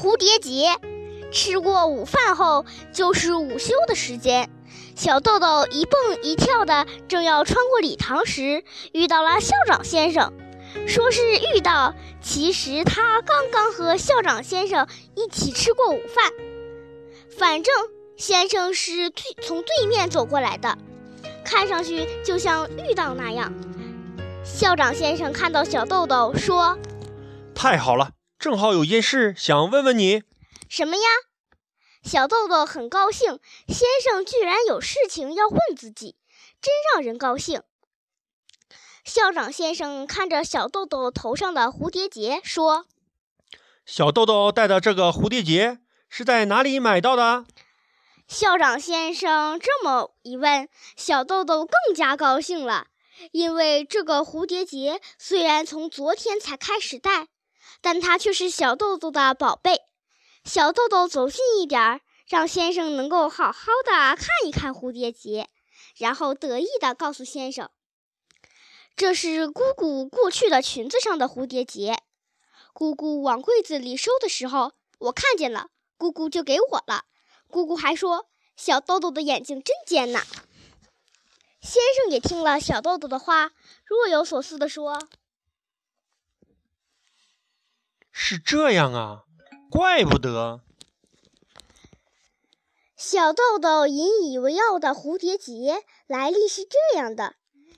蝴蝶结。吃过午饭后，就是午休的时间。小豆豆一蹦一跳的，正要穿过礼堂时，遇到了校长先生。说是遇到，其实他刚刚和校长先生一起吃过午饭。反正先生是对从对面走过来的，看上去就像遇到那样。校长先生看到小豆豆，说：“太好了，正好有件事想问问你。”“什么呀？”小豆豆很高兴，先生居然有事情要问自己，真让人高兴。校长先生看着小豆豆头上的蝴蝶结，说：“小豆豆戴的这个蝴蝶结是在哪里买到的？”校长先生这么一问，小豆豆更加高兴了，因为这个蝴蝶结虽然从昨天才开始戴，但它却是小豆豆的宝贝。小豆豆走近一点儿，让先生能够好好的看一看蝴蝶结，然后得意地告诉先生。这是姑姑过去的裙子上的蝴蝶结，姑姑往柜子里收的时候，我看见了，姑姑就给我了。姑姑还说，小豆豆的眼睛真尖呐。先生也听了小豆豆的话，若有所思地说：“是这样啊，怪不得。”小豆豆引以为傲的蝴蝶结来历是这样的。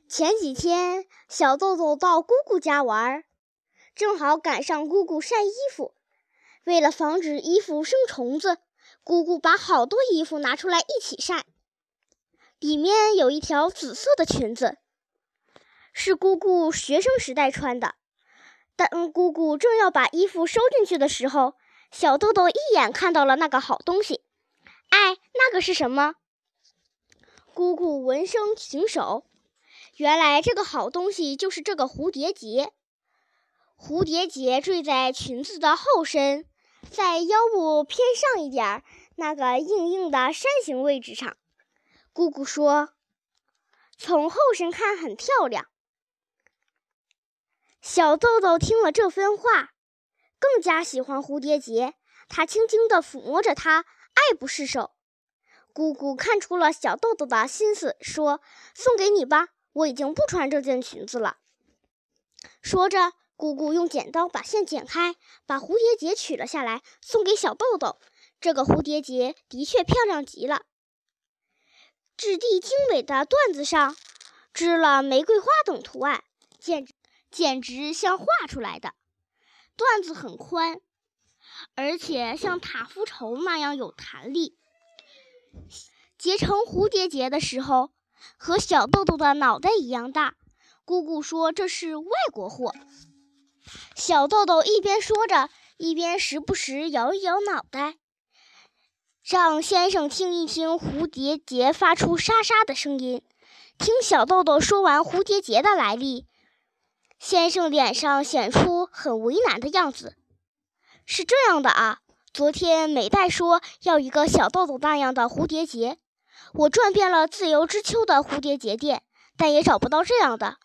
前几天，小豆豆到姑姑家玩，正好赶上姑姑晒衣服。为了防止衣服生虫子，姑姑把好多衣服拿出来一起晒。里面有一条紫色的裙子，是姑姑学生时代穿的。当姑姑正要把衣服收进去的时候，小豆豆一眼看到了那个好东西。哎，那个是什么？姑姑闻声停手。原来这个好东西就是这个蝴蝶结。蝴蝶结坠在裙子的后身，在腰部偏上一点儿那个硬硬的山形位置上。姑姑说：“从后身看很漂亮。”小豆豆听了这番话，更加喜欢蝴蝶结。他轻轻地抚摸着它，爱不释手。姑姑看出了小豆豆的心思，说：“送给你吧。”我已经不穿这件裙子了。说着，姑姑用剪刀把线剪开，把蝴蝶结取了下来，送给小豆豆。这个蝴蝶结的确漂亮极了，质地精美的缎子上织了玫瑰花等图案，简直简直像画出来的。缎子很宽，而且像塔夫绸那样有弹力。结成蝴蝶结的时候。和小豆豆的脑袋一样大，姑姑说这是外国货。小豆豆一边说着，一边时不时摇一摇脑袋，让先生听一听蝴蝶结发出沙沙的声音。听小豆豆说完蝴蝶结的来历，先生脸上显出很为难的样子。是这样的啊，昨天美代说要一个小豆豆那样的蝴蝶结。我转遍了自由之丘的蝴蝶结店，但也找不到这样的，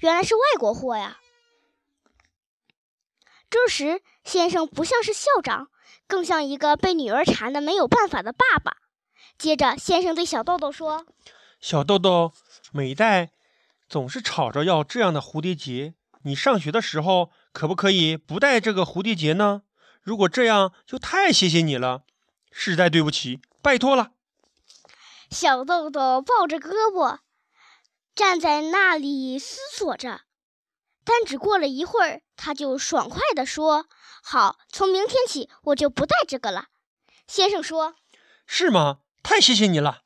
原来是外国货呀。这时，先生不像是校长，更像一个被女儿缠的没有办法的爸爸。接着，先生对小豆豆说：“小豆豆，美代总是吵着要这样的蝴蝶结，你上学的时候可不可以不戴这个蝴蝶结呢？如果这样，就太谢谢你了，实在对不起，拜托了。”小豆豆抱着胳膊，站在那里思索着。但只过了一会儿，他就爽快地说：“好，从明天起我就不戴这个了。”先生说：“是吗？太谢谢你了。”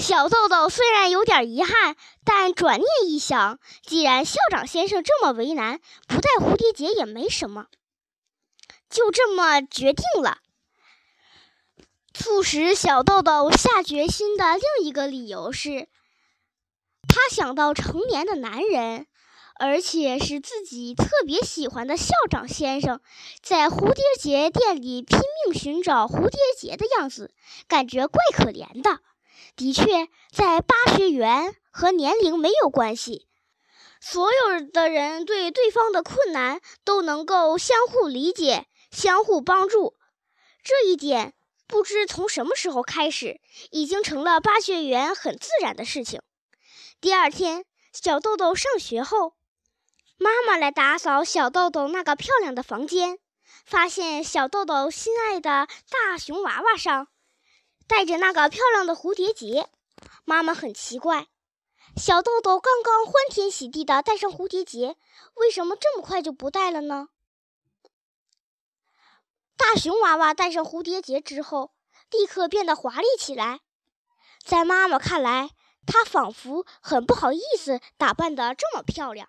小豆豆虽然有点遗憾，但转念一想，既然校长先生这么为难，不带蝴蝶结也没什么，就这么决定了。促使小豆豆下决心的另一个理由是，他想到成年的男人，而且是自己特别喜欢的校长先生，在蝴蝶结店里拼命寻找蝴蝶结的样子，感觉怪可怜的。的确，在巴学园和年龄没有关系，所有的人对对方的困难都能够相互理解。相互帮助。这一点不知从什么时候开始，已经成了巴学园很自然的事情。第二天，小豆豆上学后，妈妈来打扫小豆豆那个漂亮的房间，发现小豆豆心爱的大熊娃娃上戴着那个漂亮的蝴蝶结。妈妈很奇怪，小豆豆刚刚欢天喜地的戴上蝴蝶结，为什么这么快就不戴了呢？大熊娃娃戴上蝴蝶结之后，立刻变得华丽起来。在妈妈看来，她仿佛很不好意思打扮得这么漂亮。